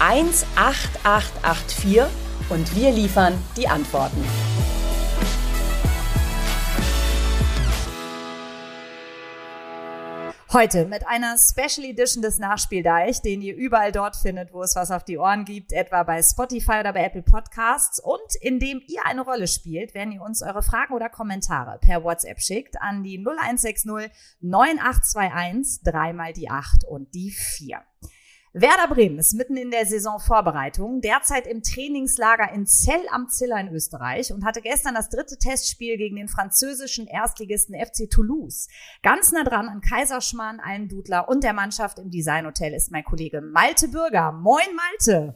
18884 und wir liefern die Antworten. Heute mit einer Special Edition des Nachspieldeich, den ihr überall dort findet, wo es was auf die Ohren gibt, etwa bei Spotify oder bei Apple Podcasts. Und indem ihr eine Rolle spielt, wenn ihr uns eure Fragen oder Kommentare per WhatsApp schickt an die 0160 9821 dreimal die 8 und die 4. Werder Bremen ist mitten in der Saisonvorbereitung, derzeit im Trainingslager in Zell am Ziller in Österreich und hatte gestern das dritte Testspiel gegen den französischen Erstligisten FC Toulouse. Ganz nah dran an Kaiserschmarrn, Almdudler und der Mannschaft im Designhotel ist mein Kollege Malte Bürger. Moin Malte!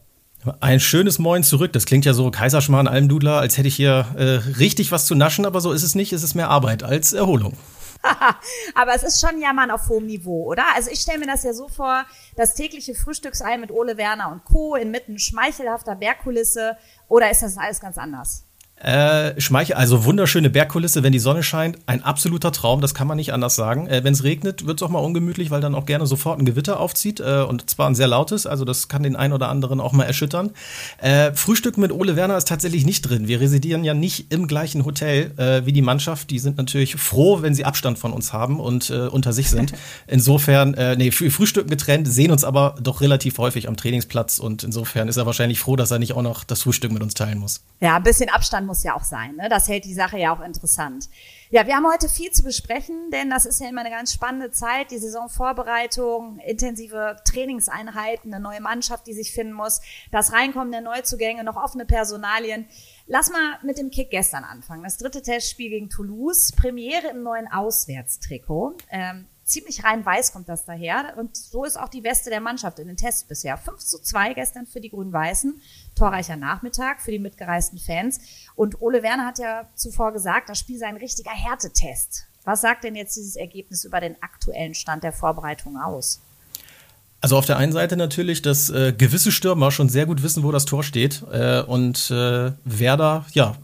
Ein schönes Moin zurück. Das klingt ja so Kaiserschmarrn, Almdudler, als hätte ich hier äh, richtig was zu naschen, aber so ist es nicht. Es ist mehr Arbeit als Erholung. Aber es ist schon Jammern auf hohem Niveau, oder? Also ich stelle mir das ja so vor, das tägliche Frühstücksei mit Ole Werner und Co. inmitten schmeichelhafter Bergkulisse. Oder ist das alles ganz anders? Äh, Schmeichel, also wunderschöne Bergkulisse, wenn die Sonne scheint, ein absoluter Traum, das kann man nicht anders sagen. Äh, wenn es regnet, wird es auch mal ungemütlich, weil dann auch gerne sofort ein Gewitter aufzieht äh, und zwar ein sehr lautes, also das kann den einen oder anderen auch mal erschüttern. Äh, Frühstück mit Ole Werner ist tatsächlich nicht drin. Wir residieren ja nicht im gleichen Hotel äh, wie die Mannschaft. Die sind natürlich froh, wenn sie Abstand von uns haben und äh, unter sich sind. Insofern, äh, nee, Frühstück getrennt, sehen uns aber doch relativ häufig am Trainingsplatz und insofern ist er wahrscheinlich froh, dass er nicht auch noch das Frühstück mit uns teilen muss. Ja, ein bisschen Abstand muss ja auch sein. Ne? Das hält die Sache ja auch interessant. Ja, wir haben heute viel zu besprechen, denn das ist ja immer eine ganz spannende Zeit. Die Saisonvorbereitung, intensive Trainingseinheiten, eine neue Mannschaft, die sich finden muss, das Reinkommen der Neuzugänge, noch offene Personalien. Lass mal mit dem Kick gestern anfangen. Das dritte Testspiel gegen Toulouse, Premiere im neuen Auswärtstrikot. Ähm, ziemlich rein weiß kommt das daher. Und so ist auch die Weste der Mannschaft in den Tests bisher. 5 zu 2 gestern für die Grün-Weißen. Torreicher Nachmittag für die mitgereisten Fans. Und Ole Werner hat ja zuvor gesagt, das Spiel sei ein richtiger Härtetest. Was sagt denn jetzt dieses Ergebnis über den aktuellen Stand der Vorbereitung aus? Also auf der einen Seite natürlich, dass äh, gewisse Stürmer schon sehr gut wissen, wo das Tor steht äh, und äh, Werder ja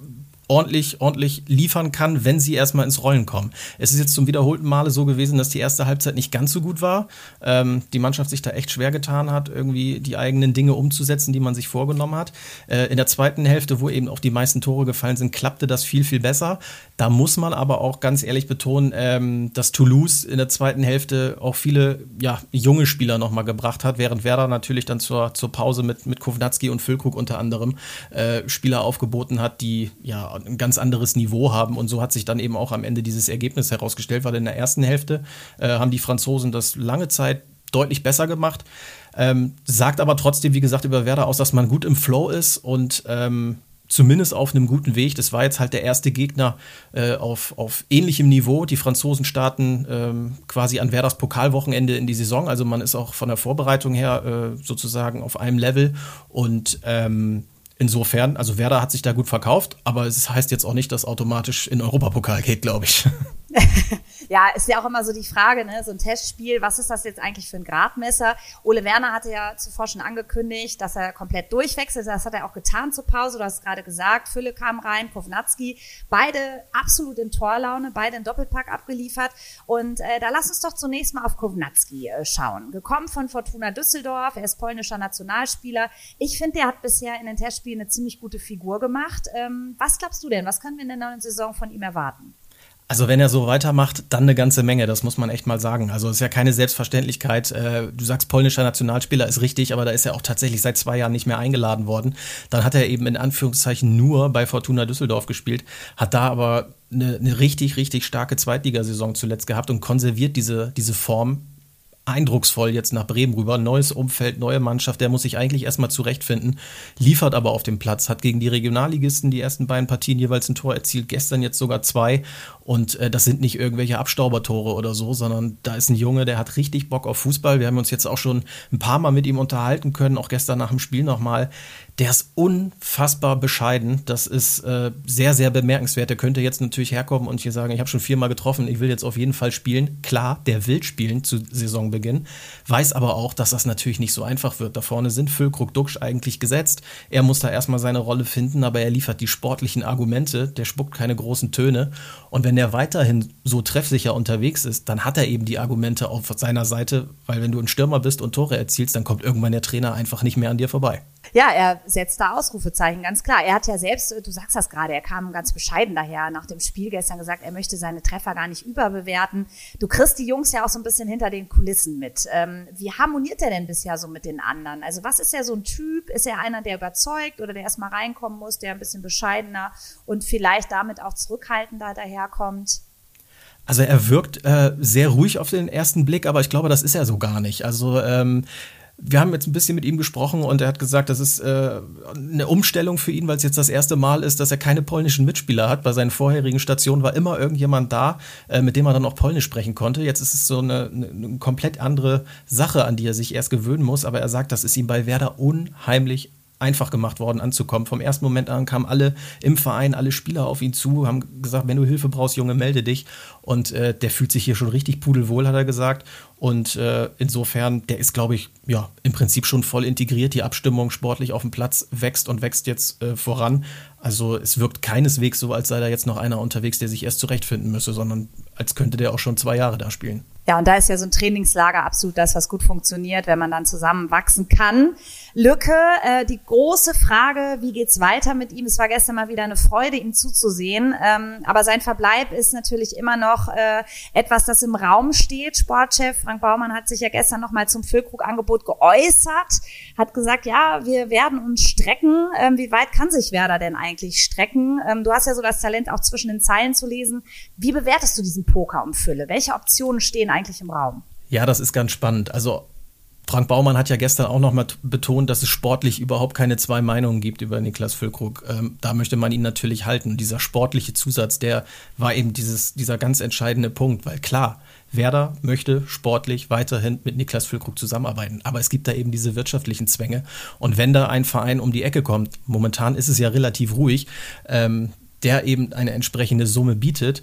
ordentlich, ordentlich liefern kann, wenn sie erstmal ins Rollen kommen. Es ist jetzt zum wiederholten Male so gewesen, dass die erste Halbzeit nicht ganz so gut war. Ähm, die Mannschaft sich da echt schwer getan hat, irgendwie die eigenen Dinge umzusetzen, die man sich vorgenommen hat. Äh, in der zweiten Hälfte, wo eben auch die meisten Tore gefallen sind, klappte das viel, viel besser. Da muss man aber auch ganz ehrlich betonen, ähm, dass Toulouse in der zweiten Hälfte auch viele ja, junge Spieler nochmal gebracht hat, während Werder natürlich dann zur, zur Pause mit, mit Kovnatski und Füllkrug unter anderem äh, Spieler aufgeboten hat, die ja ein ganz anderes Niveau haben. Und so hat sich dann eben auch am Ende dieses Ergebnis herausgestellt, weil in der ersten Hälfte äh, haben die Franzosen das lange Zeit deutlich besser gemacht. Ähm, sagt aber trotzdem, wie gesagt, über Werder aus, dass man gut im Flow ist und ähm, zumindest auf einem guten Weg. Das war jetzt halt der erste Gegner äh, auf, auf ähnlichem Niveau. Die Franzosen starten ähm, quasi an Werders Pokalwochenende in die Saison. Also man ist auch von der Vorbereitung her äh, sozusagen auf einem Level und ähm, Insofern, also Werder hat sich da gut verkauft, aber es heißt jetzt auch nicht, dass automatisch in Europapokal geht, glaube ich. ja, ist ja auch immer so die Frage, ne, so ein Testspiel, was ist das jetzt eigentlich für ein Gradmesser? Ole Werner hatte ja zuvor schon angekündigt, dass er komplett durchwechselt. Das hat er auch getan zur Pause. Du hast gerade gesagt, Fülle kam rein, Kovnatski, beide absolut in Torlaune, beide in Doppelpack abgeliefert. Und äh, da lass uns doch zunächst mal auf Kovnatski äh, schauen. Gekommen von Fortuna Düsseldorf, er ist polnischer Nationalspieler. Ich finde, der hat bisher in den Testspielen eine ziemlich gute Figur gemacht. Ähm, was glaubst du denn? Was können wir in der neuen Saison von ihm erwarten? Also wenn er so weitermacht, dann eine ganze Menge, das muss man echt mal sagen. Also es ist ja keine Selbstverständlichkeit. Äh, du sagst, polnischer Nationalspieler ist richtig, aber da ist er auch tatsächlich seit zwei Jahren nicht mehr eingeladen worden. Dann hat er eben in Anführungszeichen nur bei Fortuna Düsseldorf gespielt, hat da aber eine, eine richtig, richtig starke Zweitligasaison zuletzt gehabt und konserviert diese, diese Form eindrucksvoll jetzt nach Bremen rüber. Neues Umfeld, neue Mannschaft, der muss sich eigentlich erstmal zurechtfinden, liefert aber auf dem Platz, hat gegen die Regionalligisten die ersten beiden Partien jeweils ein Tor erzielt, gestern jetzt sogar zwei. Und äh, das sind nicht irgendwelche Abstaubertore oder so, sondern da ist ein Junge, der hat richtig Bock auf Fußball. Wir haben uns jetzt auch schon ein paar Mal mit ihm unterhalten können, auch gestern nach dem Spiel nochmal. Der ist unfassbar bescheiden. Das ist äh, sehr, sehr bemerkenswert. Der könnte jetzt natürlich herkommen und hier sagen, ich habe schon viermal getroffen, ich will jetzt auf jeden Fall spielen. Klar, der will spielen zu Saisonbeginn, weiß aber auch, dass das natürlich nicht so einfach wird. Da vorne sind Füllkrug, Duxch eigentlich gesetzt. Er muss da erstmal seine Rolle finden, aber er liefert die sportlichen Argumente. Der spuckt keine großen Töne. Und wenn er weiterhin so treffsicher unterwegs ist, dann hat er eben die Argumente auf seiner Seite, weil wenn du ein Stürmer bist und Tore erzielst, dann kommt irgendwann der Trainer einfach nicht mehr an dir vorbei. Ja, er setzt da Ausrufezeichen, ganz klar. Er hat ja selbst, du sagst das gerade, er kam ganz bescheiden daher nach dem Spiel gestern gesagt, er möchte seine Treffer gar nicht überbewerten. Du kriegst die Jungs ja auch so ein bisschen hinter den Kulissen mit. Ähm, wie harmoniert er denn bisher so mit den anderen? Also was ist er so ein Typ? Ist er einer, der überzeugt oder der erstmal reinkommen muss, der ein bisschen bescheidener und vielleicht damit auch zurückhaltender daherkommt? Also er wirkt äh, sehr ruhig auf den ersten Blick, aber ich glaube, das ist er so gar nicht. Also ähm, wir haben jetzt ein bisschen mit ihm gesprochen und er hat gesagt, das ist äh, eine Umstellung für ihn, weil es jetzt das erste Mal ist, dass er keine polnischen Mitspieler hat. Bei seinen vorherigen Stationen war immer irgendjemand da, äh, mit dem er dann auch Polnisch sprechen konnte. Jetzt ist es so eine, eine, komplett andere Sache, an die er sich erst gewöhnen muss. Aber er sagt, das ist ihm bei Werder unheimlich einfach gemacht worden anzukommen. Vom ersten Moment an kamen alle im Verein, alle Spieler auf ihn zu, haben gesagt, wenn du Hilfe brauchst, Junge, melde dich. Und äh, der fühlt sich hier schon richtig pudelwohl, hat er gesagt. Und äh, insofern, der ist, glaube ich, ja, im Prinzip schon voll integriert. Die Abstimmung sportlich auf dem Platz wächst und wächst jetzt äh, voran. Also es wirkt keineswegs so, als sei da jetzt noch einer unterwegs, der sich erst zurechtfinden müsse, sondern als könnte der auch schon zwei Jahre da spielen. Ja, und da ist ja so ein Trainingslager absolut das, was gut funktioniert, wenn man dann zusammen wachsen kann. Lücke, äh, die große Frage, wie geht's weiter mit ihm? Es war gestern mal wieder eine Freude, ihm zuzusehen. Ähm, aber sein Verbleib ist natürlich immer noch äh, etwas, das im Raum steht. Sportchef Frank Baumann hat sich ja gestern noch mal zum Füllkrug-Angebot geäußert, hat gesagt, ja, wir werden uns strecken. Ähm, wie weit kann sich Werder denn eigentlich strecken? Ähm, du hast ja so das Talent, auch zwischen den Zeilen zu lesen. Wie bewertest du diesen Poker um Fülle? Welche Optionen stehen eigentlich im Raum? Ja, das ist ganz spannend. Also Frank Baumann hat ja gestern auch noch mal betont, dass es sportlich überhaupt keine zwei Meinungen gibt über Niklas Füllkrug. Ähm, da möchte man ihn natürlich halten. Dieser sportliche Zusatz, der war eben dieses, dieser ganz entscheidende Punkt, weil klar, Werder möchte sportlich weiterhin mit Niklas Füllkrug zusammenarbeiten. Aber es gibt da eben diese wirtschaftlichen Zwänge. Und wenn da ein Verein um die Ecke kommt, momentan ist es ja relativ ruhig, ähm, der eben eine entsprechende Summe bietet,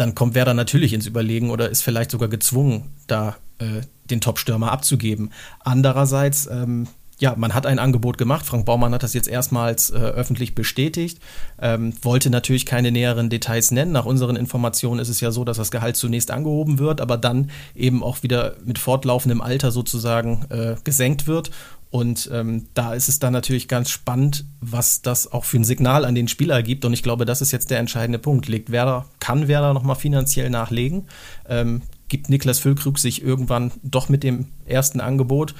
dann kommt Werder natürlich ins Überlegen oder ist vielleicht sogar gezwungen, da äh, den Top-Stürmer abzugeben. Andererseits, ähm, ja, man hat ein Angebot gemacht. Frank Baumann hat das jetzt erstmals äh, öffentlich bestätigt, ähm, wollte natürlich keine näheren Details nennen. Nach unseren Informationen ist es ja so, dass das Gehalt zunächst angehoben wird, aber dann eben auch wieder mit fortlaufendem Alter sozusagen äh, gesenkt wird. Und ähm, da ist es dann natürlich ganz spannend, was das auch für ein Signal an den Spieler gibt. Und ich glaube, das ist jetzt der entscheidende Punkt. Legt Werder, kann Werder nochmal finanziell nachlegen? Ähm, gibt Niklas Füllkrug sich irgendwann doch mit dem ersten Angebot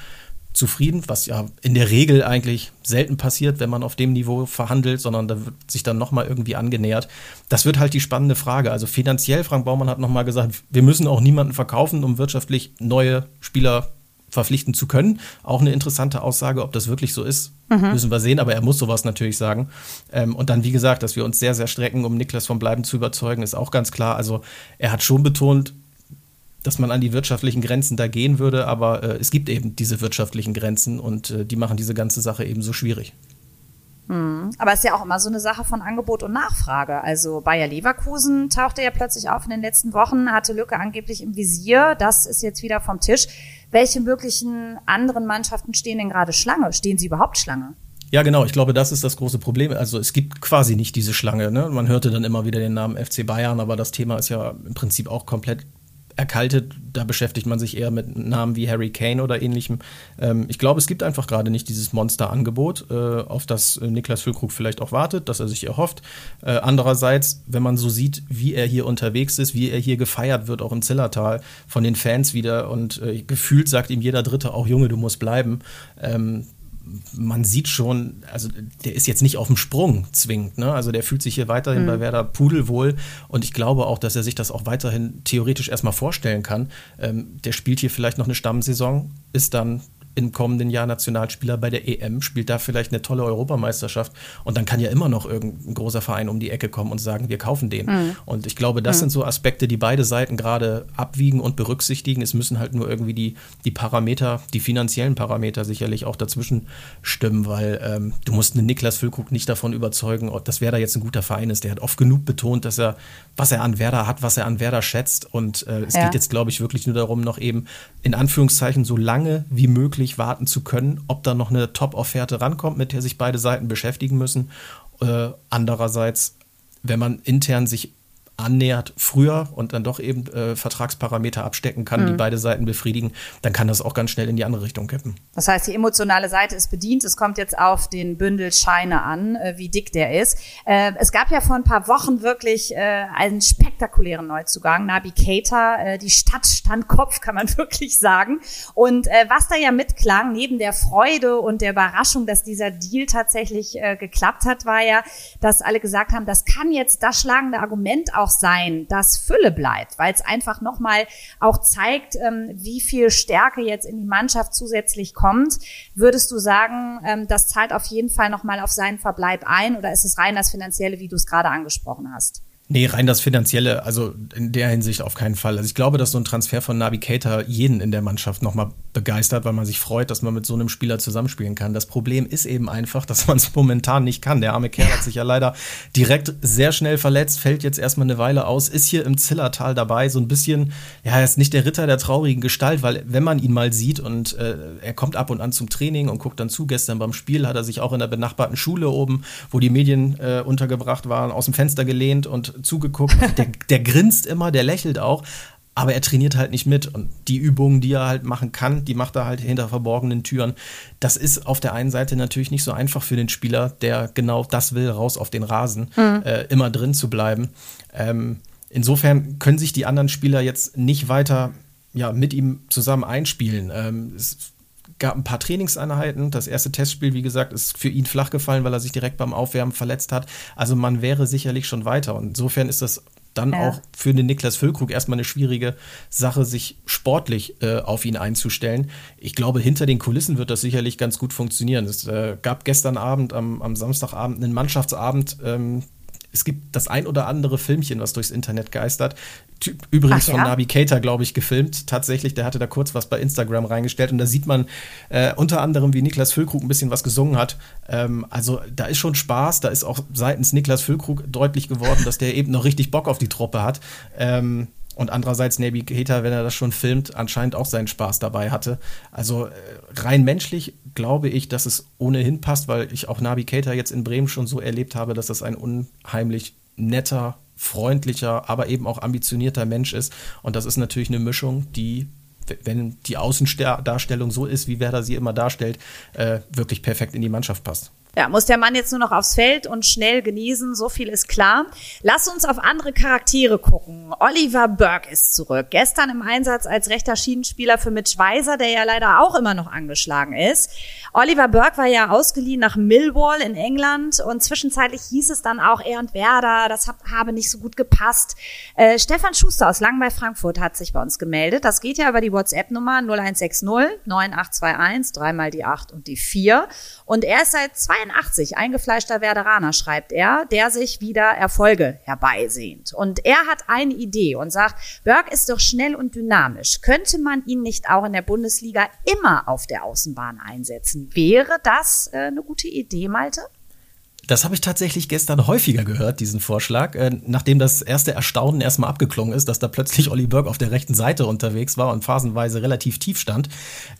zufrieden, was ja in der Regel eigentlich selten passiert, wenn man auf dem Niveau verhandelt, sondern da wird sich dann nochmal irgendwie angenähert. Das wird halt die spannende Frage. Also finanziell, Frank Baumann hat nochmal gesagt, wir müssen auch niemanden verkaufen, um wirtschaftlich neue Spieler verpflichten zu können. Auch eine interessante Aussage, ob das wirklich so ist, mhm. müssen wir sehen, aber er muss sowas natürlich sagen. Ähm, und dann, wie gesagt, dass wir uns sehr, sehr strecken, um Niklas vom Bleiben zu überzeugen, ist auch ganz klar. Also er hat schon betont, dass man an die wirtschaftlichen Grenzen da gehen würde, aber äh, es gibt eben diese wirtschaftlichen Grenzen und äh, die machen diese ganze Sache eben so schwierig. Hm. Aber es ist ja auch immer so eine Sache von Angebot und Nachfrage. Also Bayer Leverkusen tauchte ja plötzlich auf in den letzten Wochen, hatte Lücke angeblich im Visier. Das ist jetzt wieder vom Tisch. Welche möglichen anderen Mannschaften stehen denn gerade Schlange? Stehen sie überhaupt Schlange? Ja, genau. Ich glaube, das ist das große Problem. Also es gibt quasi nicht diese Schlange. Ne? Man hörte dann immer wieder den Namen FC Bayern, aber das Thema ist ja im Prinzip auch komplett erkaltet, da beschäftigt man sich eher mit Namen wie Harry Kane oder ähnlichem. Ähm, ich glaube, es gibt einfach gerade nicht dieses Monster-Angebot, äh, auf das äh, Niklas Füllkrug vielleicht auch wartet, dass er sich erhofft. Äh, andererseits, wenn man so sieht, wie er hier unterwegs ist, wie er hier gefeiert wird, auch im Zillertal von den Fans wieder und äh, gefühlt sagt ihm jeder Dritte, auch Junge, du musst bleiben. Ähm, man sieht schon, also der ist jetzt nicht auf dem Sprung zwingend. Ne? Also der fühlt sich hier weiterhin mhm. bei Werder pudelwohl und ich glaube auch, dass er sich das auch weiterhin theoretisch erstmal vorstellen kann. Ähm, der spielt hier vielleicht noch eine Stammsaison, ist dann im kommenden Jahr Nationalspieler bei der EM, spielt da vielleicht eine tolle Europameisterschaft und dann kann ja immer noch irgendein großer Verein um die Ecke kommen und sagen, wir kaufen den. Mhm. Und ich glaube, das mhm. sind so Aspekte, die beide Seiten gerade abwiegen und berücksichtigen. Es müssen halt nur irgendwie die, die Parameter, die finanziellen Parameter sicherlich auch dazwischen stimmen, weil ähm, du musst einen Niklas Füllkrug nicht davon überzeugen, dass Werder jetzt ein guter Verein ist. Der hat oft genug betont, dass er, was er an Werder hat, was er an Werder schätzt. Und äh, es ja. geht jetzt, glaube ich, wirklich nur darum, noch eben in Anführungszeichen so lange wie möglich wirklich warten zu können, ob da noch eine Top-Offerte rankommt, mit der sich beide Seiten beschäftigen müssen. Äh, andererseits, wenn man intern sich annähert früher und dann doch eben äh, Vertragsparameter abstecken kann, mhm. die beide Seiten befriedigen, dann kann das auch ganz schnell in die andere Richtung kippen. Das heißt, die emotionale Seite ist bedient. Es kommt jetzt auf den Bündel Scheine an, äh, wie dick der ist. Äh, es gab ja vor ein paar Wochen wirklich äh, einen spektakulären Neuzugang, Nabi Keita. Äh, die Stadt stand Kopf, kann man wirklich sagen. Und äh, was da ja mitklang, neben der Freude und der Überraschung, dass dieser Deal tatsächlich geklappt hat, war ja, dass alle gesagt haben, das kann jetzt das schlagende Argument auch auch sein, dass Fülle bleibt, weil es einfach nochmal auch zeigt, ähm, wie viel Stärke jetzt in die Mannschaft zusätzlich kommt. Würdest du sagen, ähm, das zahlt auf jeden Fall nochmal auf seinen Verbleib ein oder ist es rein das Finanzielle, wie du es gerade angesprochen hast? Nee, rein das Finanzielle, also in der Hinsicht auf keinen Fall. Also ich glaube, dass so ein Transfer von Navigator jeden in der Mannschaft nochmal begeistert, weil man sich freut, dass man mit so einem Spieler zusammenspielen kann. Das Problem ist eben einfach, dass man es momentan nicht kann. Der arme Kerl hat sich ja leider direkt sehr schnell verletzt, fällt jetzt erstmal eine Weile aus, ist hier im Zillertal dabei, so ein bisschen, ja, er ist nicht der Ritter der traurigen Gestalt, weil wenn man ihn mal sieht und äh, er kommt ab und an zum Training und guckt dann zu, gestern beim Spiel hat er sich auch in der benachbarten Schule oben, wo die Medien äh, untergebracht waren, aus dem Fenster gelehnt und zugeguckt. Der, der grinst immer, der lächelt auch, aber er trainiert halt nicht mit. Und die Übungen, die er halt machen kann, die macht er halt hinter verborgenen Türen. Das ist auf der einen Seite natürlich nicht so einfach für den Spieler, der genau das will, raus auf den Rasen, mhm. äh, immer drin zu bleiben. Ähm, insofern können sich die anderen Spieler jetzt nicht weiter ja, mit ihm zusammen einspielen. Ähm, es gab ein paar Trainingseinheiten. Das erste Testspiel, wie gesagt, ist für ihn flach gefallen, weil er sich direkt beim Aufwärmen verletzt hat. Also man wäre sicherlich schon weiter. Und insofern ist das dann ja. auch für den Niklas Füllkrug erstmal eine schwierige Sache, sich sportlich äh, auf ihn einzustellen. Ich glaube, hinter den Kulissen wird das sicherlich ganz gut funktionieren. Es äh, gab gestern Abend, am, am Samstagabend, einen Mannschaftsabend. Ähm, es gibt das ein oder andere Filmchen, was durchs Internet geistert. Übrigens Ach, ja? von Navigator, glaube ich, gefilmt. Tatsächlich, der hatte da kurz was bei Instagram reingestellt und da sieht man äh, unter anderem, wie Niklas Füllkrug ein bisschen was gesungen hat. Ähm, also da ist schon Spaß, da ist auch seitens Niklas Füllkrug deutlich geworden, dass der eben noch richtig Bock auf die Truppe hat. Ähm, und andererseits Navigator, wenn er das schon filmt, anscheinend auch seinen Spaß dabei hatte. Also äh, rein menschlich glaube ich, dass es ohnehin passt, weil ich auch Navigator jetzt in Bremen schon so erlebt habe, dass das ein unheimlich netter freundlicher, aber eben auch ambitionierter Mensch ist. Und das ist natürlich eine Mischung, die, wenn die Außendarstellung so ist, wie Werder sie immer darstellt, äh, wirklich perfekt in die Mannschaft passt. Ja, muss der Mann jetzt nur noch aufs Feld und schnell genesen, so viel ist klar. Lass uns auf andere Charaktere gucken. Oliver Burke ist zurück. Gestern im Einsatz als rechter Schienenspieler für Mitch Weiser, der ja leider auch immer noch angeschlagen ist. Oliver Burke war ja ausgeliehen nach Millwall in England und zwischenzeitlich hieß es dann auch, er und Werder, das habe nicht so gut gepasst. Äh, Stefan Schuster aus Langen bei Frankfurt hat sich bei uns gemeldet. Das geht ja über die WhatsApp-Nummer 0160 9821, dreimal die 8 und die 4. Und er ist seit 82 eingefleischter Werderaner, schreibt er, der sich wieder Erfolge herbeisehnt. Und er hat eine Idee und sagt, Burke ist doch schnell und dynamisch. Könnte man ihn nicht auch in der Bundesliga immer auf der Außenbahn einsetzen? Wäre das äh, eine gute Idee, Malte? Das habe ich tatsächlich gestern häufiger gehört, diesen Vorschlag, äh, nachdem das erste Erstaunen erstmal abgeklungen ist, dass da plötzlich Olli Burke auf der rechten Seite unterwegs war und phasenweise relativ tief stand.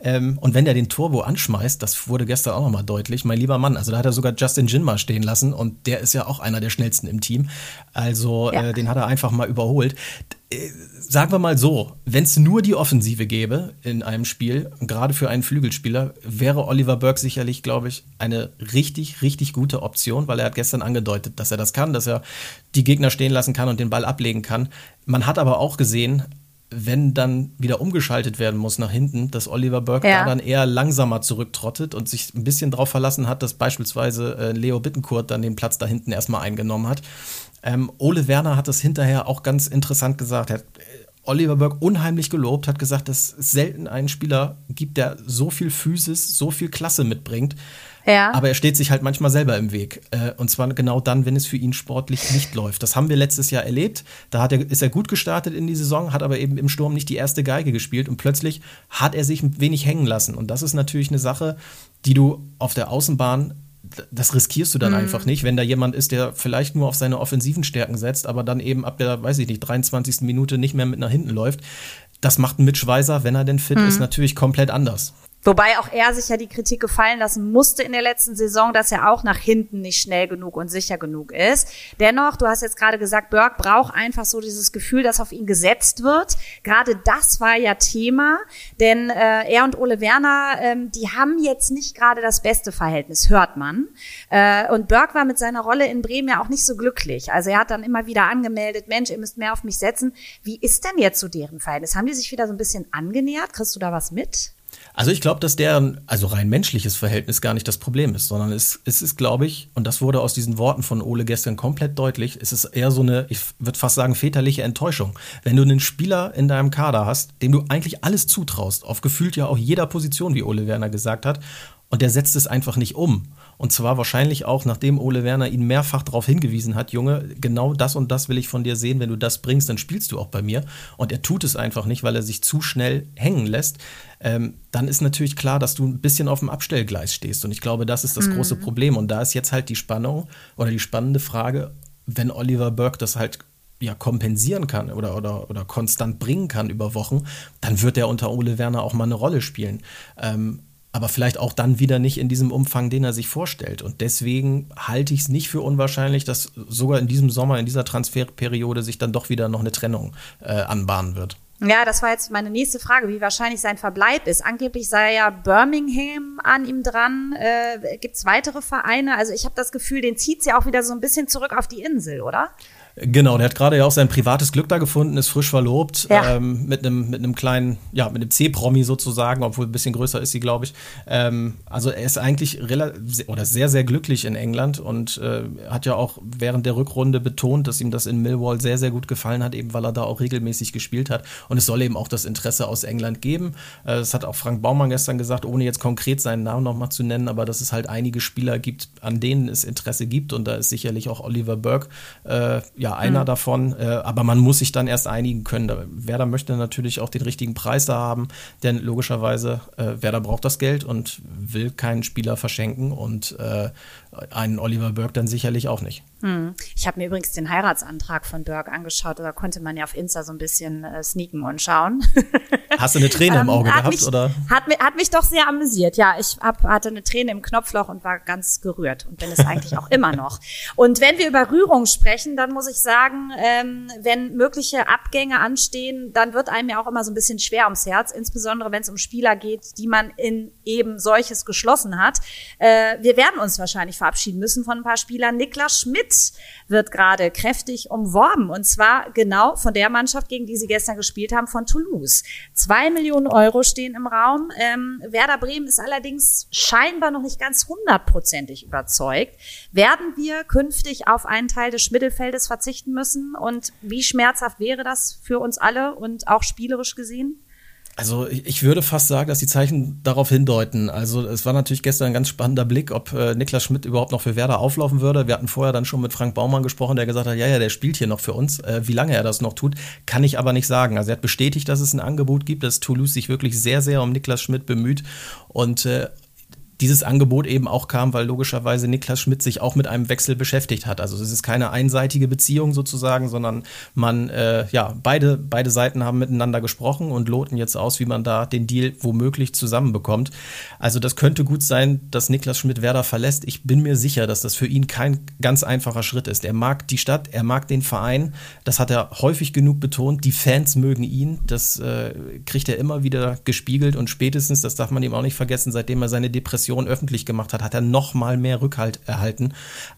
Ähm, und wenn er den Turbo anschmeißt, das wurde gestern auch nochmal deutlich, mein lieber Mann, also da hat er sogar Justin Jinma stehen lassen und der ist ja auch einer der schnellsten im Team. Also ja. äh, den hat er einfach mal überholt sagen wir mal so, wenn es nur die Offensive gäbe in einem Spiel, gerade für einen Flügelspieler, wäre Oliver Burke sicherlich, glaube ich, eine richtig, richtig gute Option, weil er hat gestern angedeutet, dass er das kann, dass er die Gegner stehen lassen kann und den Ball ablegen kann. Man hat aber auch gesehen, wenn dann wieder umgeschaltet werden muss nach hinten, dass Oliver Burke ja. da dann eher langsamer zurücktrottet und sich ein bisschen darauf verlassen hat, dass beispielsweise äh, Leo Bittencourt dann den Platz da hinten erstmal eingenommen hat. Ähm, Ole Werner hat das hinterher auch ganz interessant gesagt. Er hat äh, Oliver Burke unheimlich gelobt, hat gesagt, dass es selten einen Spieler gibt, der so viel Physis, so viel Klasse mitbringt. Ja. Aber er steht sich halt manchmal selber im Weg. Äh, und zwar genau dann, wenn es für ihn sportlich nicht läuft. Das haben wir letztes Jahr erlebt. Da hat er, ist er gut gestartet in die Saison, hat aber eben im Sturm nicht die erste Geige gespielt und plötzlich hat er sich ein wenig hängen lassen. Und das ist natürlich eine Sache, die du auf der Außenbahn das riskierst du dann mhm. einfach nicht, wenn da jemand ist, der vielleicht nur auf seine offensiven Stärken setzt, aber dann eben ab der, weiß ich nicht, 23. Minute nicht mehr mit nach hinten läuft. Das macht ein Mitch Weiser, wenn er denn fit mhm. ist, natürlich komplett anders. Wobei auch er sich ja die Kritik gefallen lassen musste in der letzten Saison, dass er auch nach hinten nicht schnell genug und sicher genug ist. Dennoch, du hast jetzt gerade gesagt, Burke braucht einfach so dieses Gefühl, dass auf ihn gesetzt wird. Gerade das war ja Thema, denn äh, er und Ole Werner, ähm, die haben jetzt nicht gerade das beste Verhältnis, hört man. Äh, und Burke war mit seiner Rolle in Bremen ja auch nicht so glücklich. Also er hat dann immer wieder angemeldet, Mensch, ihr müsst mehr auf mich setzen. Wie ist denn jetzt so deren Verhältnis? Haben die sich wieder so ein bisschen angenähert? Kriegst du da was mit? Also ich glaube, dass deren, also rein menschliches Verhältnis gar nicht das Problem ist, sondern es, es ist, glaube ich, und das wurde aus diesen Worten von Ole gestern komplett deutlich, es ist eher so eine, ich würde fast sagen, väterliche Enttäuschung. Wenn du einen Spieler in deinem Kader hast, dem du eigentlich alles zutraust, auf gefühlt ja auch jeder Position, wie Ole Werner gesagt hat, und der setzt es einfach nicht um. Und zwar wahrscheinlich auch, nachdem Ole Werner ihn mehrfach darauf hingewiesen hat, Junge, genau das und das will ich von dir sehen. Wenn du das bringst, dann spielst du auch bei mir. Und er tut es einfach nicht, weil er sich zu schnell hängen lässt. Ähm, dann ist natürlich klar, dass du ein bisschen auf dem Abstellgleis stehst. Und ich glaube, das ist das mhm. große Problem. Und da ist jetzt halt die Spannung oder die spannende Frage, wenn Oliver Burke das halt ja, kompensieren kann oder, oder, oder konstant bringen kann über Wochen, dann wird er unter Ole Werner auch mal eine Rolle spielen. Ähm, aber vielleicht auch dann wieder nicht in diesem Umfang, den er sich vorstellt. Und deswegen halte ich es nicht für unwahrscheinlich, dass sogar in diesem Sommer, in dieser Transferperiode sich dann doch wieder noch eine Trennung äh, anbahnen wird. Ja, das war jetzt meine nächste Frage, wie wahrscheinlich sein Verbleib ist. Angeblich sei ja Birmingham an ihm dran. Äh, Gibt es weitere Vereine? Also ich habe das Gefühl, den zieht ja auch wieder so ein bisschen zurück auf die Insel, oder? Genau, der hat gerade ja auch sein privates Glück da gefunden, ist frisch verlobt, ja. ähm, mit einem mit einem kleinen, ja, mit einem C-Promi sozusagen, obwohl ein bisschen größer ist sie, glaube ich. Ähm, also er ist eigentlich relativ oder sehr, sehr glücklich in England und äh, hat ja auch während der Rückrunde betont, dass ihm das in Millwall sehr, sehr gut gefallen hat, eben weil er da auch regelmäßig gespielt hat. Und es soll eben auch das Interesse aus England geben. Äh, das hat auch Frank Baumann gestern gesagt, ohne jetzt konkret seinen Namen nochmal zu nennen, aber dass es halt einige Spieler gibt, an denen es Interesse gibt und da ist sicherlich auch Oliver Burke äh, ja einer mhm. davon. Äh, aber man muss sich dann erst einigen können. Werder möchte natürlich auch den richtigen Preis da haben, denn logischerweise äh, Werder braucht das Geld und will keinen Spieler verschenken und äh, einen Oliver Burke dann sicherlich auch nicht. Hm. Ich habe mir übrigens den Heiratsantrag von Burke angeschaut. Da konnte man ja auf Insta so ein bisschen äh, sneaken und schauen. Hast du eine Träne im ähm, Auge gehabt? Mich, oder? Hat, hat mich doch sehr amüsiert. Ja, ich hab, hatte eine Träne im Knopfloch und war ganz gerührt und bin es eigentlich auch immer noch. Und wenn wir über Rührung sprechen, dann muss ich sagen, ähm, wenn mögliche Abgänge anstehen, dann wird einem ja auch immer so ein bisschen schwer ums Herz, insbesondere wenn es um Spieler geht, die man in eben solches geschlossen hat. Äh, wir werden uns wahrscheinlich verabschieden müssen von ein paar Spielern. Niklas Schmidt wird gerade kräftig umworben und zwar genau von der Mannschaft, gegen die sie gestern gespielt haben, von Toulouse. Zwei Millionen Euro stehen im Raum. Ähm, Werder Bremen ist allerdings scheinbar noch nicht ganz hundertprozentig überzeugt. Werden wir künftig auf einen Teil des Mittelfeldes verzichten müssen und wie schmerzhaft wäre das für uns alle und auch spielerisch gesehen? Also ich würde fast sagen, dass die Zeichen darauf hindeuten. Also es war natürlich gestern ein ganz spannender Blick, ob äh, Niklas Schmidt überhaupt noch für Werder auflaufen würde. Wir hatten vorher dann schon mit Frank Baumann gesprochen, der gesagt hat, ja, ja, der spielt hier noch für uns. Äh, wie lange er das noch tut, kann ich aber nicht sagen. Also er hat bestätigt, dass es ein Angebot gibt, dass Toulouse sich wirklich sehr, sehr um Niklas Schmidt bemüht. Und äh, dieses Angebot eben auch kam, weil logischerweise Niklas Schmidt sich auch mit einem Wechsel beschäftigt hat. Also es ist keine einseitige Beziehung sozusagen, sondern man, äh, ja, beide, beide Seiten haben miteinander gesprochen und loten jetzt aus, wie man da den Deal womöglich zusammenbekommt. Also das könnte gut sein, dass Niklas Schmidt Werder verlässt. Ich bin mir sicher, dass das für ihn kein ganz einfacher Schritt ist. Er mag die Stadt, er mag den Verein. Das hat er häufig genug betont. Die Fans mögen ihn. Das äh, kriegt er immer wieder gespiegelt und spätestens, das darf man ihm auch nicht vergessen, seitdem er seine Depression Depression öffentlich gemacht hat, hat er noch mal mehr Rückhalt erhalten.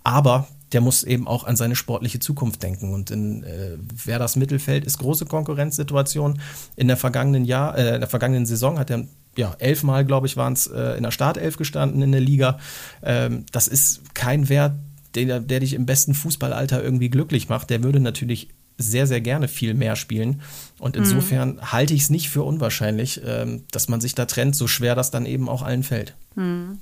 Aber der muss eben auch an seine sportliche Zukunft denken. Und in äh, Werders Mittelfeld ist große Konkurrenzsituation. In der vergangenen Jahr, äh, in der vergangenen Saison hat er ja, elfmal, glaube ich, waren es äh, in der Startelf gestanden in der Liga. Ähm, das ist kein Wert, der, der dich im besten Fußballalter irgendwie glücklich macht. Der würde natürlich sehr, sehr gerne viel mehr spielen. Und insofern mhm. halte ich es nicht für unwahrscheinlich, ähm, dass man sich da trennt, so schwer das dann eben auch allen fällt. Hm.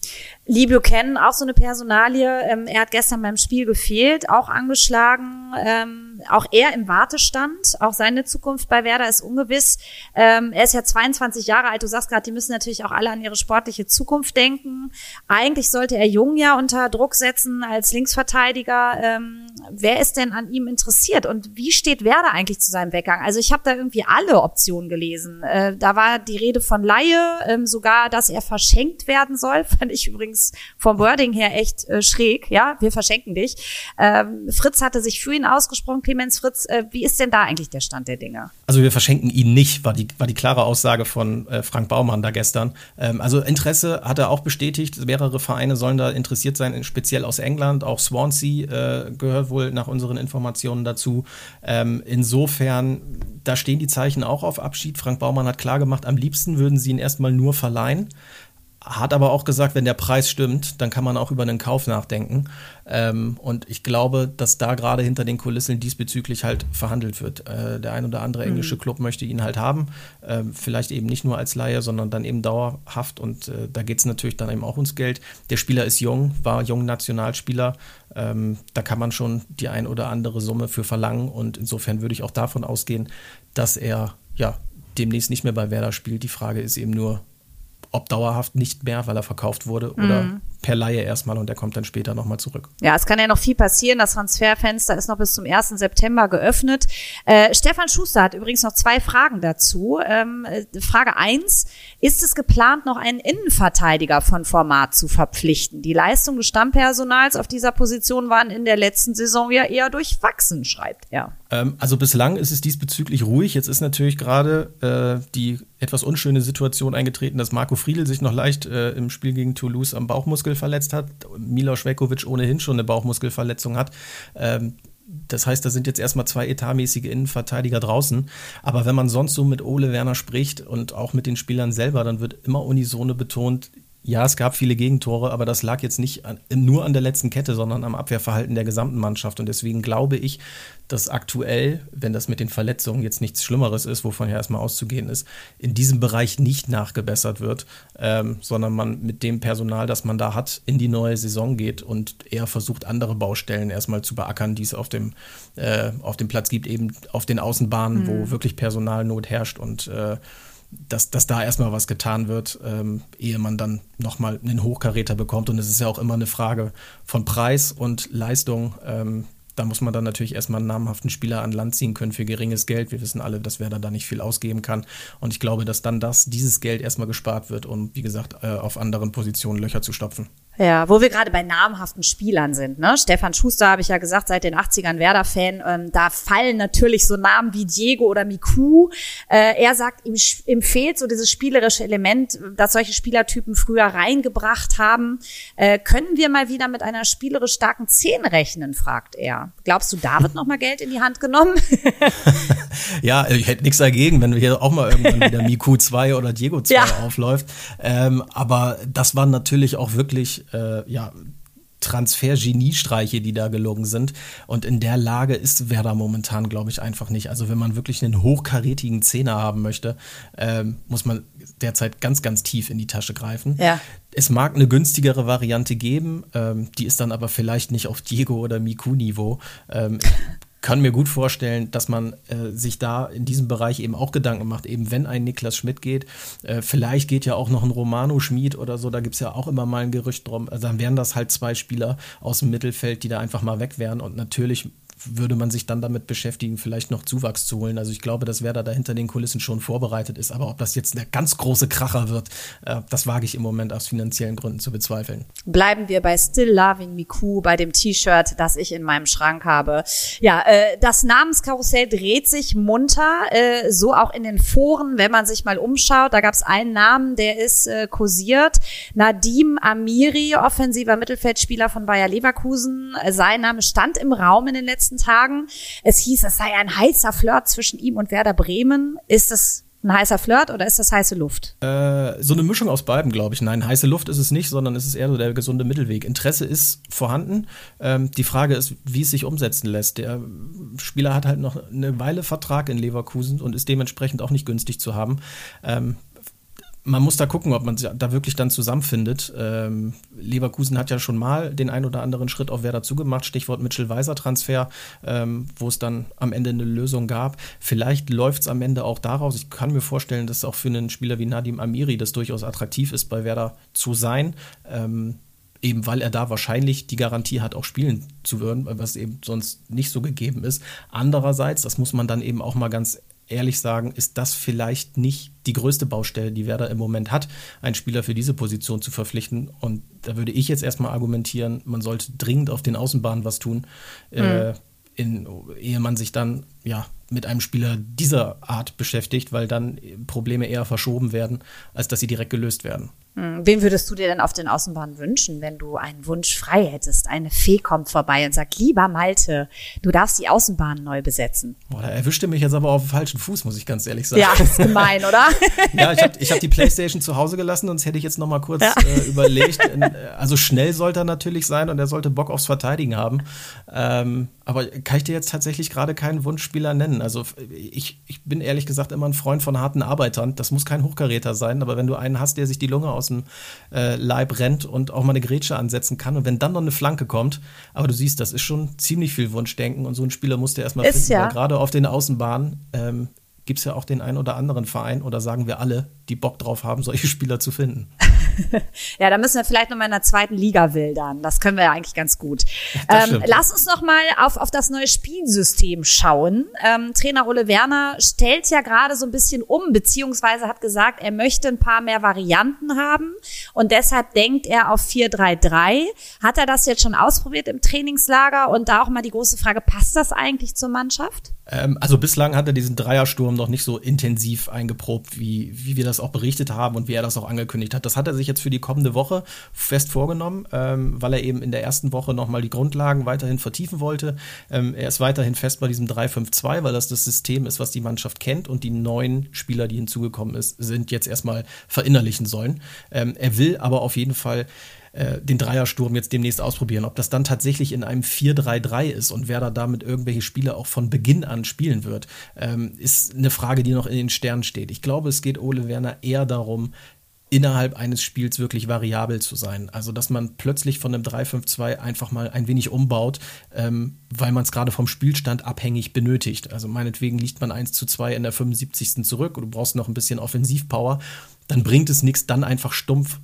Lee Buchanan, auch so eine Personalie. Ähm, er hat gestern beim Spiel gefehlt, auch angeschlagen. Ähm, auch er im Wartestand. Auch seine Zukunft bei Werder ist ungewiss. Ähm, er ist ja 22 Jahre alt. Du sagst gerade, die müssen natürlich auch alle an ihre sportliche Zukunft denken. Eigentlich sollte er Jung ja unter Druck setzen als Linksverteidiger. Ähm, wer ist denn an ihm interessiert? Und wie steht Werder eigentlich zu seinem Weggang? Also ich habe da irgendwie alle Optionen gelesen. Äh, da war die Rede von Laie, ähm, sogar, dass er verschenkt werden soll, fand ich übrigens vom Wording her echt äh, schräg. Ja, wir verschenken dich. Ähm, Fritz hatte sich für ihn ausgesprochen. Clemens Fritz, äh, wie ist denn da eigentlich der Stand der Dinge? Also wir verschenken ihn nicht, war die, war die klare Aussage von äh, Frank Baumann da gestern. Ähm, also Interesse hat er auch bestätigt. Mehrere Vereine sollen da interessiert sein, speziell aus England. Auch Swansea äh, gehört wohl nach unseren Informationen dazu. Ähm, insofern, da stehen die Zeichen auch auf Abschied. Frank Baumann hat klar gemacht, am liebsten würden sie ihn erstmal nur verleihen hat aber auch gesagt, wenn der Preis stimmt, dann kann man auch über einen Kauf nachdenken. Ähm, und ich glaube, dass da gerade hinter den Kulissen diesbezüglich halt verhandelt wird. Äh, der ein oder andere englische mhm. Club möchte ihn halt haben. Äh, vielleicht eben nicht nur als Laie, sondern dann eben dauerhaft. Und äh, da geht es natürlich dann eben auch ums Geld. Der Spieler ist jung, war jung Nationalspieler. Ähm, da kann man schon die ein oder andere Summe für verlangen. Und insofern würde ich auch davon ausgehen, dass er ja demnächst nicht mehr bei Werder spielt. Die Frage ist eben nur, ob dauerhaft nicht mehr, weil er verkauft wurde, oder mhm. Per Laie erstmal und er kommt dann später nochmal zurück. Ja, es kann ja noch viel passieren. Das Transferfenster ist noch bis zum 1. September geöffnet. Äh, Stefan Schuster hat übrigens noch zwei Fragen dazu. Ähm, äh, Frage eins: Ist es geplant, noch einen Innenverteidiger von Format zu verpflichten? Die Leistungen des Stammpersonals auf dieser Position waren in der letzten Saison ja eher durchwachsen, schreibt er. Ähm, also bislang ist es diesbezüglich ruhig. Jetzt ist natürlich gerade äh, die etwas unschöne Situation eingetreten, dass Marco Friedl sich noch leicht äh, im Spiel gegen Toulouse am Bauchmuskel verletzt hat. Milos Vekovic ohnehin schon eine Bauchmuskelverletzung hat. Ähm, das heißt, da sind jetzt erstmal zwei etatmäßige Innenverteidiger draußen. Aber wenn man sonst so mit Ole Werner spricht und auch mit den Spielern selber, dann wird immer unisone betont, ja, es gab viele Gegentore, aber das lag jetzt nicht an, nur an der letzten Kette, sondern am Abwehrverhalten der gesamten Mannschaft. Und deswegen glaube ich, dass aktuell, wenn das mit den Verletzungen jetzt nichts Schlimmeres ist, wovon ja erstmal auszugehen ist, in diesem Bereich nicht nachgebessert wird, ähm, sondern man mit dem Personal, das man da hat, in die neue Saison geht und eher versucht, andere Baustellen erstmal zu beackern, die es auf dem, äh, auf dem Platz gibt, eben auf den Außenbahnen, mhm. wo wirklich Personalnot herrscht und äh, dass, dass da erstmal was getan wird, ähm, ehe man dann nochmal einen Hochkaräter bekommt. Und es ist ja auch immer eine Frage von Preis und Leistung. Ähm, da muss man dann natürlich erstmal einen namhaften Spieler an Land ziehen können für geringes Geld. Wir wissen alle, dass wer da nicht viel ausgeben kann. Und ich glaube, dass dann das, dieses Geld erstmal gespart wird, um, wie gesagt, äh, auf anderen Positionen Löcher zu stopfen. Ja, wo wir gerade bei namhaften Spielern sind. Ne? Stefan Schuster habe ich ja gesagt, seit den 80ern Werder-Fan. Ähm, da fallen natürlich so Namen wie Diego oder Miku. Äh, er sagt, ihm, ihm fehlt so dieses spielerische Element, das solche Spielertypen früher reingebracht haben. Äh, können wir mal wieder mit einer spielerisch starken Zehn rechnen, fragt er. Glaubst du, da wird noch mal Geld in die Hand genommen? ja, ich hätte nichts dagegen, wenn hier auch mal irgendwann wieder Miku 2 oder Diego 2 ja. aufläuft. Ähm, aber das war natürlich auch wirklich äh, ja, Transfer-Geniestreiche, die da gelungen sind. Und in der Lage ist Werder momentan, glaube ich, einfach nicht. Also wenn man wirklich einen hochkarätigen Zehner haben möchte, ähm, muss man derzeit ganz, ganz tief in die Tasche greifen. Ja. Es mag eine günstigere Variante geben, ähm, die ist dann aber vielleicht nicht auf Diego oder Miku-Niveau. Ähm, kann mir gut vorstellen, dass man äh, sich da in diesem Bereich eben auch Gedanken macht, eben wenn ein Niklas Schmidt geht, äh, vielleicht geht ja auch noch ein Romano Schmid oder so, da gibt es ja auch immer mal ein Gerücht drum, also dann wären das halt zwei Spieler aus dem Mittelfeld, die da einfach mal weg wären. Und natürlich würde man sich dann damit beschäftigen, vielleicht noch Zuwachs zu holen. Also ich glaube, dass Werder da hinter den Kulissen schon vorbereitet ist. Aber ob das jetzt der ganz große Kracher wird, äh, das wage ich im Moment aus finanziellen Gründen zu bezweifeln. Bleiben wir bei Still Loving Miku, bei dem T-Shirt, das ich in meinem Schrank habe. Ja, äh, das Namenskarussell dreht sich munter, äh, so auch in den Foren, wenn man sich mal umschaut. Da gab es einen Namen, der ist kursiert. Nadim Amiri, offensiver Mittelfeldspieler von Bayer Leverkusen. Sein Name stand im Raum in den letzten Tagen. Es hieß, es sei ein heißer Flirt zwischen ihm und Werder Bremen. Ist es ein heißer Flirt oder ist das heiße Luft? Äh, so eine Mischung aus beiden, glaube ich. Nein, heiße Luft ist es nicht, sondern es ist eher so der gesunde Mittelweg. Interesse ist vorhanden. Ähm, die Frage ist, wie es sich umsetzen lässt. Der Spieler hat halt noch eine Weile Vertrag in Leverkusen und ist dementsprechend auch nicht günstig zu haben. Ähm, man muss da gucken, ob man da wirklich dann zusammenfindet. Ähm, Leverkusen hat ja schon mal den ein oder anderen Schritt auf Werder zugemacht, Stichwort Mitchell-Weiser-Transfer, ähm, wo es dann am Ende eine Lösung gab. Vielleicht läuft es am Ende auch daraus. Ich kann mir vorstellen, dass auch für einen Spieler wie Nadim Amiri das durchaus attraktiv ist, bei Werder zu sein. Ähm, eben weil er da wahrscheinlich die Garantie hat, auch spielen zu würden, was eben sonst nicht so gegeben ist. Andererseits, das muss man dann eben auch mal ganz ehrlich sagen, ist das vielleicht nicht die größte Baustelle, die Werder im Moment hat, einen Spieler für diese Position zu verpflichten. Und da würde ich jetzt erstmal argumentieren, man sollte dringend auf den Außenbahnen was tun, mhm. äh, in, ehe man sich dann ja mit einem Spieler dieser Art beschäftigt, weil dann Probleme eher verschoben werden, als dass sie direkt gelöst werden. Hm, wen würdest du dir denn auf den Außenbahnen wünschen, wenn du einen Wunsch frei hättest? Eine Fee kommt vorbei und sagt, lieber Malte, du darfst die Außenbahnen neu besetzen. Boah, da erwischte mich jetzt aber auf dem falschen Fuß, muss ich ganz ehrlich sagen. Ja, ist gemein, oder? ja, ich habe ich hab die Playstation zu Hause gelassen, sonst hätte ich jetzt noch mal kurz ja. äh, überlegt. Also schnell sollte er natürlich sein und er sollte Bock aufs Verteidigen haben. Ähm, aber kann ich dir jetzt tatsächlich gerade keinen Wunschspieler nennen? Also ich, ich bin ehrlich gesagt immer ein Freund von harten Arbeitern. Das muss kein Hochkaräter sein, aber wenn du einen hast, der sich die Lunge aus dem äh, Leib rennt und auch mal eine Grätsche ansetzen kann und wenn dann noch eine Flanke kommt, aber du siehst, das ist schon ziemlich viel Wunschdenken und so ein Spieler musst du erstmal finden, ja. gerade auf den Außenbahnen ähm, gibt es ja auch den einen oder anderen Verein oder sagen wir alle, die Bock drauf haben, solche Spieler zu finden. ja, da müssen wir vielleicht nochmal in der zweiten Liga wildern. Das können wir ja eigentlich ganz gut. Ähm, lass uns noch mal auf, auf das neue Spielsystem schauen. Ähm, Trainer Ole Werner stellt ja gerade so ein bisschen um, beziehungsweise hat gesagt, er möchte ein paar mehr Varianten haben und deshalb denkt er auf 4-3-3. Hat er das jetzt schon ausprobiert im Trainingslager? Und da auch mal die große Frage, passt das eigentlich zur Mannschaft? Ähm, also bislang hat er diesen Dreiersturm noch nicht so intensiv eingeprobt, wie, wie wir das auch berichtet haben und wie er das auch angekündigt hat. Das hat er sich jetzt für die kommende Woche fest vorgenommen, ähm, weil er eben in der ersten Woche nochmal die Grundlagen weiterhin vertiefen wollte. Ähm, er ist weiterhin fest bei diesem 3-5-2, weil das das System ist, was die Mannschaft kennt und die neuen Spieler, die hinzugekommen ist, sind jetzt erstmal verinnerlichen sollen. Ähm, er will aber auf jeden Fall äh, den Dreiersturm jetzt demnächst ausprobieren. Ob das dann tatsächlich in einem 4-3-3 ist und wer da damit irgendwelche Spiele auch von Beginn an spielen wird, ähm, ist eine Frage, die noch in den Sternen steht. Ich glaube, es geht Ole Werner eher darum, innerhalb eines Spiels wirklich variabel zu sein. Also, dass man plötzlich von einem 3-5-2 einfach mal ein wenig umbaut, ähm, weil man es gerade vom Spielstand abhängig benötigt. Also, meinetwegen liegt man 1 zu 2 in der 75. zurück und du brauchst noch ein bisschen Offensivpower. Dann bringt es nichts, dann einfach stumpf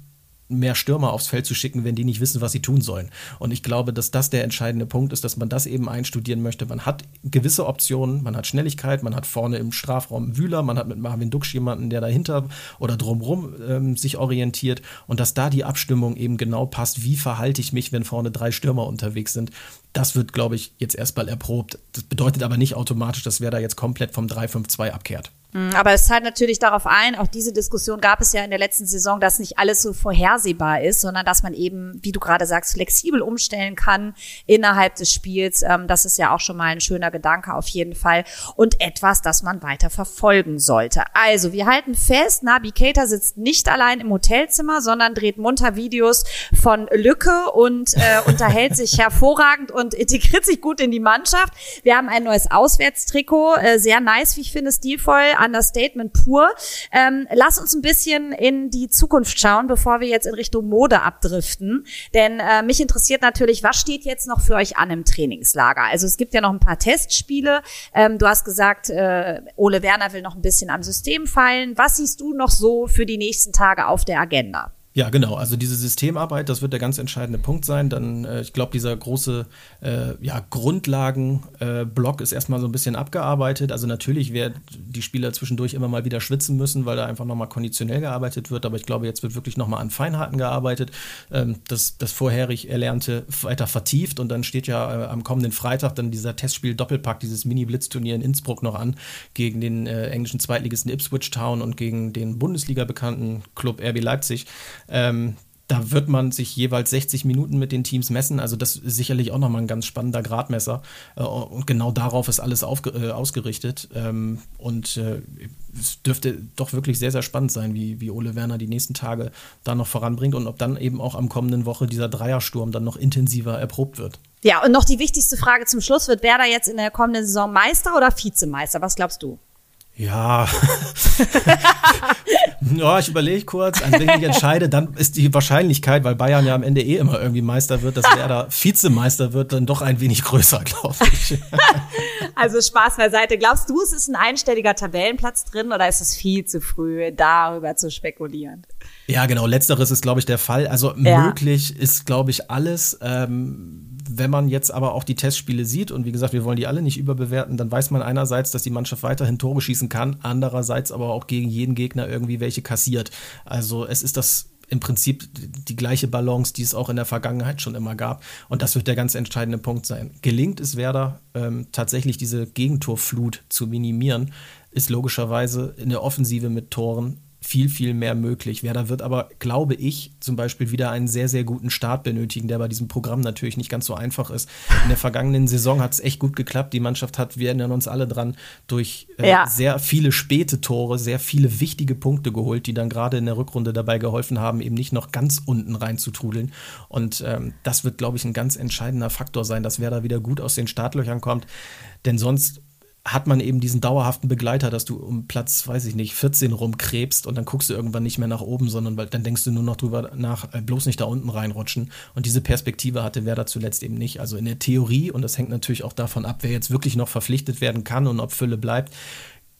mehr Stürmer aufs Feld zu schicken, wenn die nicht wissen, was sie tun sollen. Und ich glaube, dass das der entscheidende Punkt ist, dass man das eben einstudieren möchte. Man hat gewisse Optionen, man hat Schnelligkeit, man hat vorne im Strafraum Wühler, man hat mit Marvin Duksch jemanden, der dahinter oder drumrum ähm, sich orientiert und dass da die Abstimmung eben genau passt, wie verhalte ich mich, wenn vorne drei Stürmer unterwegs sind. Das wird, glaube ich, jetzt erstmal erprobt. Das bedeutet aber nicht automatisch, dass wer da jetzt komplett vom 3-5-2 abkehrt. Hm, aber es zahlt natürlich darauf ein, auch diese Diskussion gab es ja in der letzten Saison, dass nicht alles so vorhersehbar ist, sondern dass man eben, wie du gerade sagst, flexibel umstellen kann innerhalb des Spiels. Ähm, das ist ja auch schon mal ein schöner Gedanke auf jeden Fall und etwas, das man weiter verfolgen sollte. Also, wir halten fest, Nabi Keita sitzt nicht allein im Hotelzimmer, sondern dreht munter Videos von Lücke und äh, unterhält sich hervorragend und integriert sich gut in die Mannschaft. Wir haben ein neues Auswärtstrikot, äh, sehr nice, wie ich finde, stilvoll Understatement pur. Ähm, lass uns ein bisschen in die Zukunft schauen, bevor wir jetzt in Richtung Mode abdriften. Denn äh, mich interessiert natürlich, was steht jetzt noch für euch an im Trainingslager? Also es gibt ja noch ein paar Testspiele. Ähm, du hast gesagt, äh, Ole Werner will noch ein bisschen am System feilen. Was siehst du noch so für die nächsten Tage auf der Agenda? Ja, genau. Also diese Systemarbeit, das wird der ganz entscheidende Punkt sein. Dann, äh, ich glaube, dieser große äh, ja, Grundlagenblock äh, ist erstmal so ein bisschen abgearbeitet. Also natürlich werden die Spieler zwischendurch immer mal wieder schwitzen müssen, weil da einfach nochmal konditionell gearbeitet wird. Aber ich glaube, jetzt wird wirklich nochmal an Feinheiten gearbeitet. Ähm, das, das vorherig Erlernte weiter vertieft. Und dann steht ja äh, am kommenden Freitag dann dieser Testspiel-Doppelpack, dieses Mini-Blitz-Turnier in Innsbruck noch an, gegen den äh, englischen Zweitligisten Ipswich Town und gegen den Bundesliga bekannten Club RB Leipzig. Ähm, da wird man sich jeweils 60 Minuten mit den Teams messen. Also das ist sicherlich auch nochmal ein ganz spannender Gradmesser. Äh, und genau darauf ist alles äh, ausgerichtet. Ähm, und äh, es dürfte doch wirklich sehr, sehr spannend sein, wie, wie Ole Werner die nächsten Tage da noch voranbringt und ob dann eben auch am kommenden Woche dieser Dreiersturm dann noch intensiver erprobt wird. Ja, und noch die wichtigste Frage zum Schluss. Wird Werder jetzt in der kommenden Saison Meister oder Vizemeister? Was glaubst du? Ja. ja, ich überlege kurz, an wen ich entscheide, dann ist die Wahrscheinlichkeit, weil Bayern ja am Ende eh immer irgendwie Meister wird, dass Werder Vizemeister wird, dann doch ein wenig größer, glaube ich. also Spaß beiseite. Glaubst du, es ist ein einstelliger Tabellenplatz drin oder ist es viel zu früh, darüber zu spekulieren? Ja, genau. Letzteres ist, glaube ich, der Fall. Also ja. möglich ist, glaube ich, alles. Ähm, wenn man jetzt aber auch die Testspiele sieht, und wie gesagt, wir wollen die alle nicht überbewerten, dann weiß man einerseits, dass die Mannschaft weiterhin Tore schießen kann, andererseits aber auch gegen jeden Gegner irgendwie welche kassiert. Also es ist das im Prinzip die gleiche Balance, die es auch in der Vergangenheit schon immer gab. Und das wird der ganz entscheidende Punkt sein. Gelingt es Werder ähm, tatsächlich diese Gegentorflut zu minimieren, ist logischerweise in der Offensive mit Toren viel, viel mehr möglich. Werder wird aber, glaube ich, zum Beispiel wieder einen sehr, sehr guten Start benötigen, der bei diesem Programm natürlich nicht ganz so einfach ist. In der vergangenen Saison hat es echt gut geklappt. Die Mannschaft hat, wir erinnern uns alle dran, durch äh, ja. sehr viele späte Tore, sehr viele wichtige Punkte geholt, die dann gerade in der Rückrunde dabei geholfen haben, eben nicht noch ganz unten reinzutrudeln. Und ähm, das wird, glaube ich, ein ganz entscheidender Faktor sein, dass Werder wieder gut aus den Startlöchern kommt. Denn sonst hat man eben diesen dauerhaften Begleiter, dass du um Platz, weiß ich nicht, 14 rumkrebst und dann guckst du irgendwann nicht mehr nach oben, sondern weil, dann denkst du nur noch drüber nach, äh, bloß nicht da unten reinrutschen. Und diese Perspektive hatte Werder zuletzt eben nicht. Also in der Theorie, und das hängt natürlich auch davon ab, wer jetzt wirklich noch verpflichtet werden kann und ob Fülle bleibt,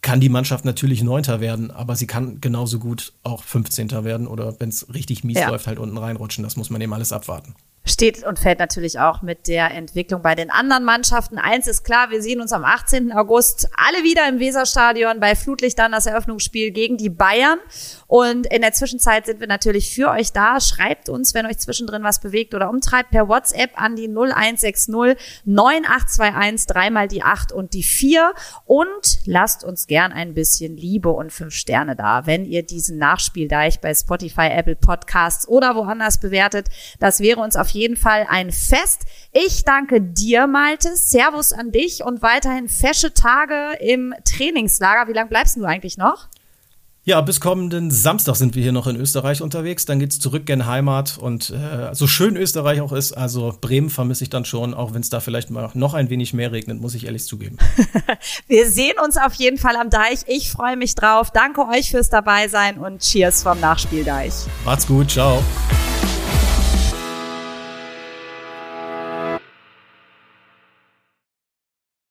kann die Mannschaft natürlich Neunter werden, aber sie kann genauso gut auch 15. werden oder wenn es richtig mies ja. läuft, halt unten reinrutschen. Das muss man eben alles abwarten steht und fällt natürlich auch mit der Entwicklung bei den anderen Mannschaften. Eins ist klar, wir sehen uns am 18. August alle wieder im Weserstadion bei Flutlicht dann das Eröffnungsspiel gegen die Bayern. Und in der Zwischenzeit sind wir natürlich für euch da. Schreibt uns, wenn euch zwischendrin was bewegt oder umtreibt, per WhatsApp an die 0160 9821 dreimal die 8 und die 4 und lasst uns gern ein bisschen Liebe und fünf Sterne da, wenn ihr diesen Nachspieldeich bei Spotify, Apple Podcasts oder woanders bewertet. Das wäre uns auf jeden Fall ein Fest. Ich danke dir, Malte. Servus an dich und weiterhin fesche Tage im Trainingslager. Wie lange bleibst du eigentlich noch? Ja, bis kommenden Samstag sind wir hier noch in Österreich unterwegs. Dann geht's zurück in Heimat. Und äh, so schön Österreich auch ist, also Bremen vermisse ich dann schon, auch wenn es da vielleicht mal noch ein wenig mehr regnet, muss ich ehrlich zugeben. wir sehen uns auf jeden Fall am Deich. Ich freue mich drauf. Danke euch fürs Dabeisein und Cheers vom Nachspieldeich. Macht's gut, ciao.